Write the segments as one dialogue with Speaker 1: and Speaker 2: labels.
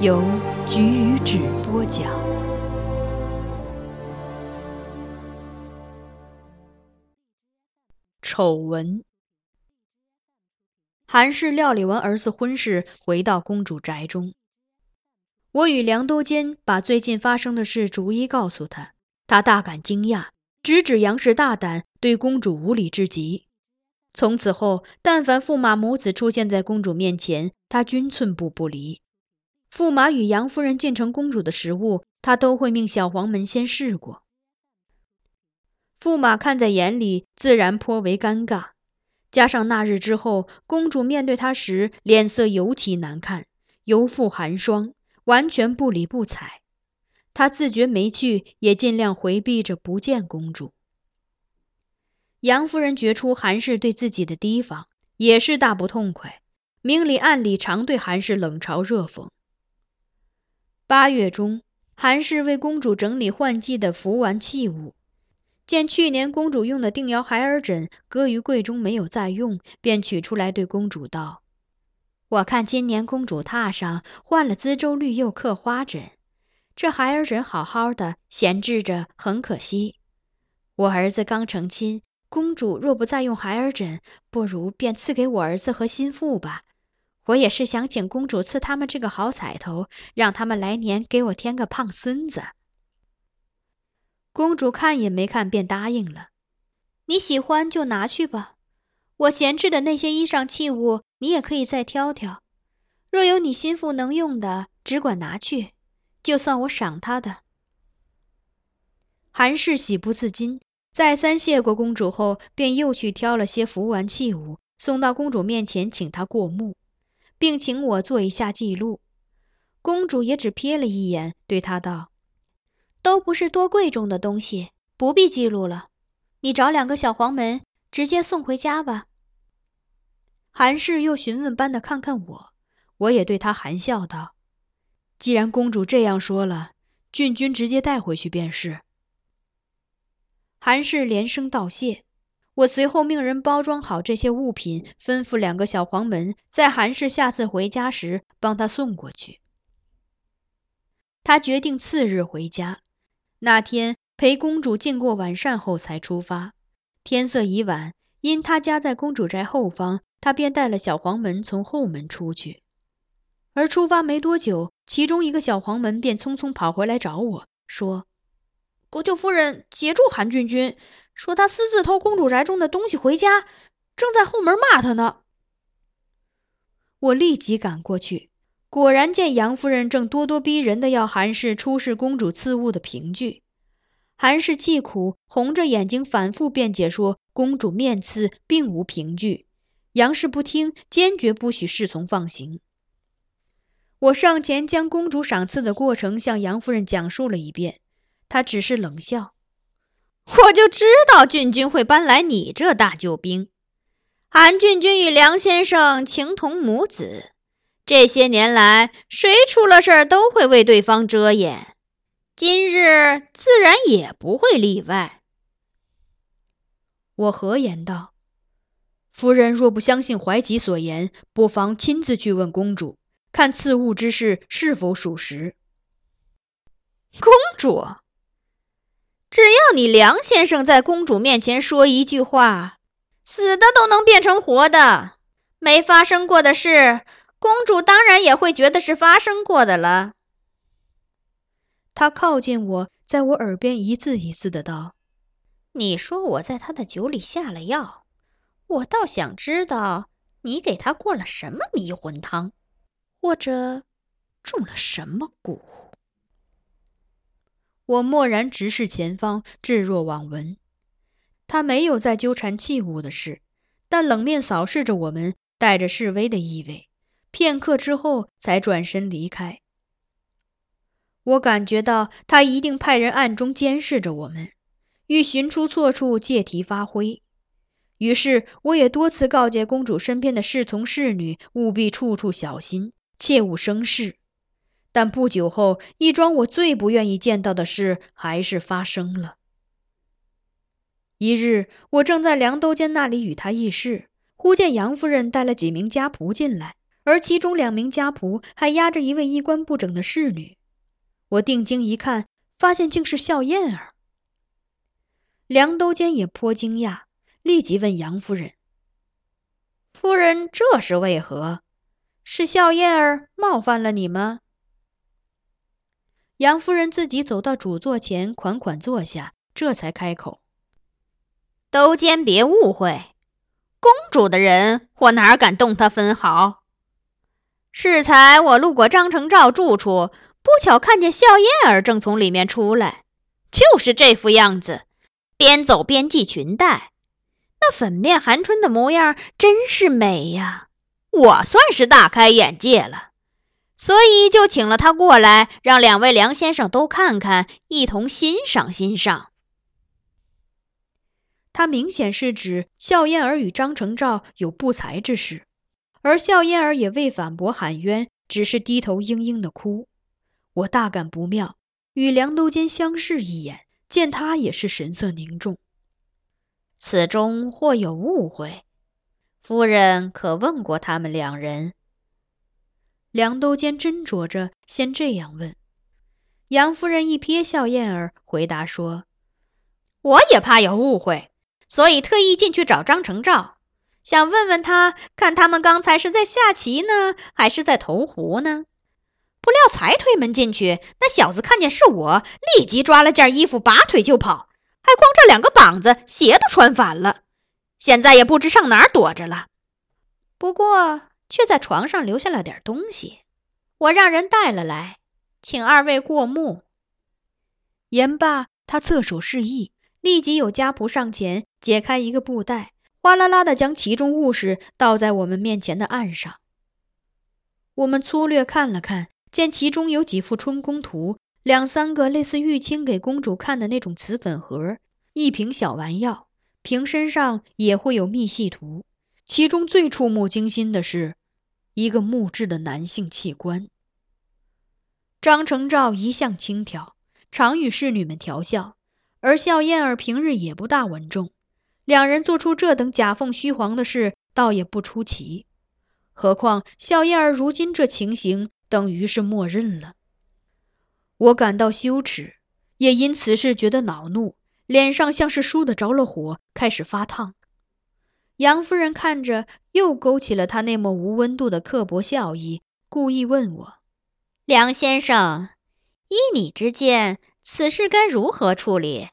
Speaker 1: 由菊与纸播讲。丑闻。韩氏料理完儿子婚事，回到公主宅中。我与梁都监把最近发生的事逐一告诉他，他大感惊讶，直指杨氏大胆，对公主无礼至极。从此后，但凡驸马母子出现在公主面前，他均寸步不离。驸马与杨夫人进城公主的食物，他都会命小黄门先试过。驸马看在眼里，自然颇为尴尬。加上那日之后，公主面对他时脸色尤其难看，犹复寒霜，完全不理不睬。他自觉没趣，也尽量回避着不见公主。杨夫人觉出韩氏对自己的提防，也是大不痛快，明里暗里常对韩氏冷嘲热讽。八月中，韩氏为公主整理换季的服玩器物，见去年公主用的定窑孩儿枕搁于柜中没有再用，便取出来对公主道：“我看今年公主榻上换了滋州绿釉刻花枕，这孩儿枕好好的闲置着，很可惜。我儿子刚成亲，公主若不再用孩儿枕，不如便赐给我儿子和心腹吧。”我也是想请公主赐他们这个好彩头，让他们来年给我添个胖孙子。公主看也没看，便答应了。你喜欢就拿去吧，我闲置的那些衣裳器物，你也可以再挑挑。若有你心腹能用的，只管拿去，就算我赏他的。韩氏喜不自禁，再三谢过公主后，便又去挑了些服玩器物，送到公主面前，请她过目。并请我做一下记录，公主也只瞥了一眼，对他道：“都不是多贵重的东西，不必记录了。你找两个小黄门，直接送回家吧。”韩氏又询问般的看看我，我也对他含笑道：“既然公主这样说了，郡君直接带回去便是。”韩氏连声道谢。我随后命人包装好这些物品，吩咐两个小黄门在韩氏下次回家时帮他送过去。他决定次日回家，那天陪公主进过晚膳后才出发。天色已晚，因他家在公主宅后方，他便带了小黄门从后门出去。而出发没多久，其中一个小黄门便匆匆跑回来找我说。国舅夫人截住韩俊君，说他私自偷公主宅中的东西回家，正在后门骂他呢。我立即赶过去，果然见杨夫人正咄咄逼人的要韩氏出示公主赐物的凭据。韩氏气苦，红着眼睛反复辩解说：“公主面刺，并无凭据。”杨氏不听，坚决不许侍从放行。我上前将公主赏赐的过程向杨夫人讲述了一遍，她只是冷笑：“
Speaker 2: 我就知道郡君会搬来你这大救兵。韩郡君与梁先生情同母子，这些年来谁出了事儿都会为对方遮掩。”今日自然也不会例外。
Speaker 1: 我和言道：“夫人若不相信怀吉所言，不妨亲自去问公主，看赐物之事是否属实。”
Speaker 2: 公主，只要你梁先生在公主面前说一句话，死的都能变成活的。没发生过的事，公主当然也会觉得是发生过的了。
Speaker 1: 他靠近我，在我耳边一字一字的道：“
Speaker 2: 你说我在他的酒里下了药，我倒想知道你给他灌了什么迷魂汤，或者中了什么蛊。”
Speaker 1: 我默然直视前方，置若罔闻。他没有再纠缠器物的事，但冷面扫视着我们，带着示威的意味。片刻之后，才转身离开。我感觉到他一定派人暗中监视着我们，欲寻出错处借题发挥。于是我也多次告诫公主身边的侍从侍女务必处处小心，切勿生事。但不久后，一桩我最不愿意见到的事还是发生了。一日，我正在梁都监那里与他议事，忽见杨夫人带了几名家仆进来，而其中两名家仆还押着一位衣冠不整的侍女。我定睛一看，发现竟是笑燕儿。梁都监也颇惊讶，立即问杨夫人：“
Speaker 2: 夫人这是为何？是笑燕儿冒犯了你吗？”
Speaker 1: 杨夫人自己走到主座前，款款坐下，这才开口：“
Speaker 2: 都监别误会，公主的人我哪敢动她分毫。适才我路过张成照住处。”不巧看见笑燕儿正从里面出来，就是这副样子，边走边系裙带，那粉面含春的模样真是美呀！我算是大开眼界了，所以就请了他过来，让两位梁先生都看看，一同欣赏欣赏。
Speaker 1: 他明显是指笑燕儿与张承照有不才之事，而笑燕儿也未反驳喊冤，只是低头嘤嘤的哭。我大感不妙，与梁都监相视一眼，见他也是神色凝重。
Speaker 2: 此中或有误会，夫人可问过他们两人？
Speaker 1: 梁都监斟酌着，先这样问。杨夫人一瞥笑燕儿，回答说：“
Speaker 2: 我也怕有误会，所以特意进去找张成照，想问问他，看他们刚才是在下棋呢，还是在投壶呢？”不料才推门进去，那小子看见是我，立即抓了件衣服，拔腿就跑，还光着两个膀子，鞋都穿反了。现在也不知上哪儿躲着了。不过却在床上留下了点东西，我让人带了来，请二位过目。
Speaker 1: 言罢，他侧手示意，立即有家仆上前解开一个布袋，哗啦啦的将其中物事倒在我们面前的案上。我们粗略看了看。见其中有几幅春宫图，两三个类似玉清给公主看的那种瓷粉盒，一瓶小丸药，瓶身上也会有密细图。其中最触目惊心的是，一个木质的男性器官。张成照一向轻佻，常与侍女们调笑，而笑燕儿平日也不大稳重，两人做出这等假凤虚凰的事，倒也不出奇。何况笑燕儿如今这情形。等于是默认了。我感到羞耻，也因此事觉得恼怒，脸上像是输的着了火，开始发烫。杨夫人看着，又勾起了她那抹无温度的刻薄笑意，故意问我：“
Speaker 2: 梁先生，依你之见，此事该如何处理？”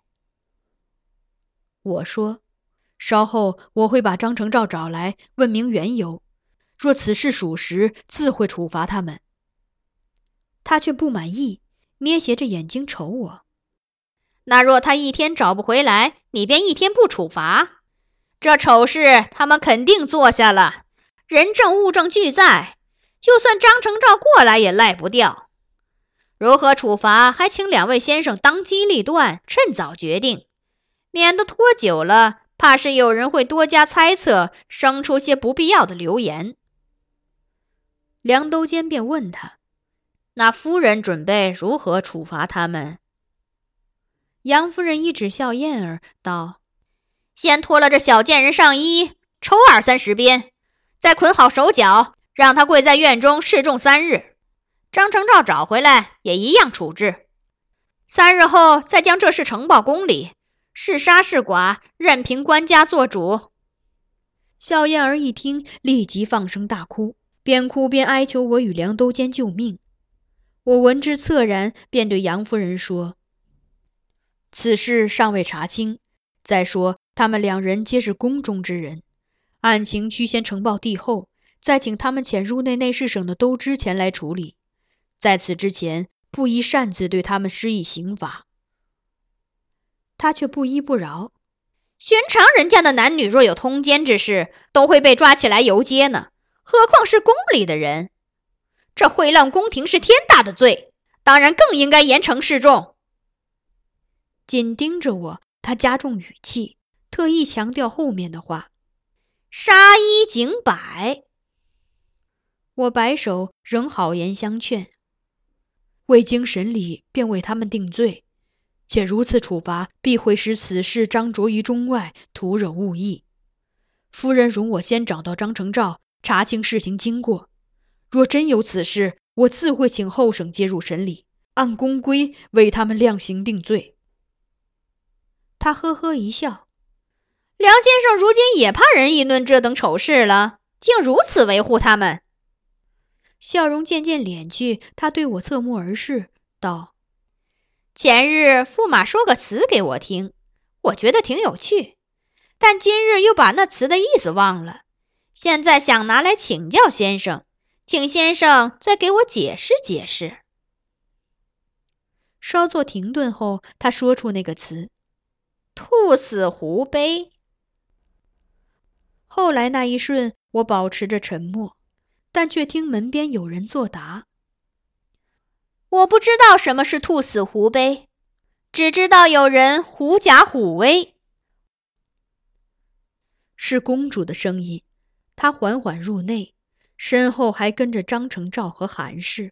Speaker 1: 我说：“稍后我会把张成照找来，问明缘由。若此事属实，自会处罚他们。”他却不满意，咩斜着眼睛瞅我。
Speaker 2: 那若他一天找不回来，你便一天不处罚。这丑事他们肯定做下了，人证物证俱在，就算张成照过来也赖不掉。如何处罚，还请两位先生当机立断，趁早决定，免得拖久了，怕是有人会多加猜测，生出些不必要的流言。
Speaker 1: 梁都监便问他：“
Speaker 2: 那夫人准备如何处罚他们？”
Speaker 1: 杨夫人一指笑燕儿，道：“
Speaker 2: 先脱了这小贱人上衣，抽二三十鞭，再捆好手脚，让他跪在院中示众三日。张成照找回来，也一样处置。三日后，再将这事呈报宫里，是杀是剐，任凭官家做主。”
Speaker 1: 笑燕儿一听，立即放声大哭，边哭边哀求我与梁都监救命。我闻之恻然，便对杨夫人说。此事尚未查清。再说，他们两人皆是宫中之人，案情须先呈报帝后，再请他们潜入内内侍省的都知前来处理。在此之前，不宜擅自对他们施以刑罚。他却不依不饶。
Speaker 2: 寻常人家的男女若有通奸之事，都会被抓起来游街呢，何况是宫里的人？这毁乱宫廷是天大的罪，当然更应该严惩示众。
Speaker 1: 紧盯着我，他加重语气，特意强调后面的话：“
Speaker 2: 杀一儆百。”
Speaker 1: 我摆手，仍好言相劝：“未经审理便为他们定罪，且如此处罚，必会使此事张着于中外，徒惹误意。夫人容我先找到张承照，查清事情经过。若真有此事，我自会请后省介入审理，按公规为他们量刑定罪。”他呵呵一笑，
Speaker 2: 梁先生如今也怕人议论这等丑事了，竟如此维护他们。
Speaker 1: 笑容渐渐敛去，他对我侧目而视，道：“
Speaker 2: 前日驸马说个词给我听，我觉得挺有趣，但今日又把那词的意思忘了。现在想拿来请教先生，请先生再给我解释解释。”
Speaker 1: 稍作停顿后，他说出那个词。
Speaker 2: 兔死狐悲。
Speaker 1: 后来那一瞬，我保持着沉默，但却听门边有人作答：“
Speaker 2: 我不知道什么是兔死狐悲，只知道有人狐假虎威。”
Speaker 1: 是公主的声音。她缓缓入内，身后还跟着张承照和韩氏。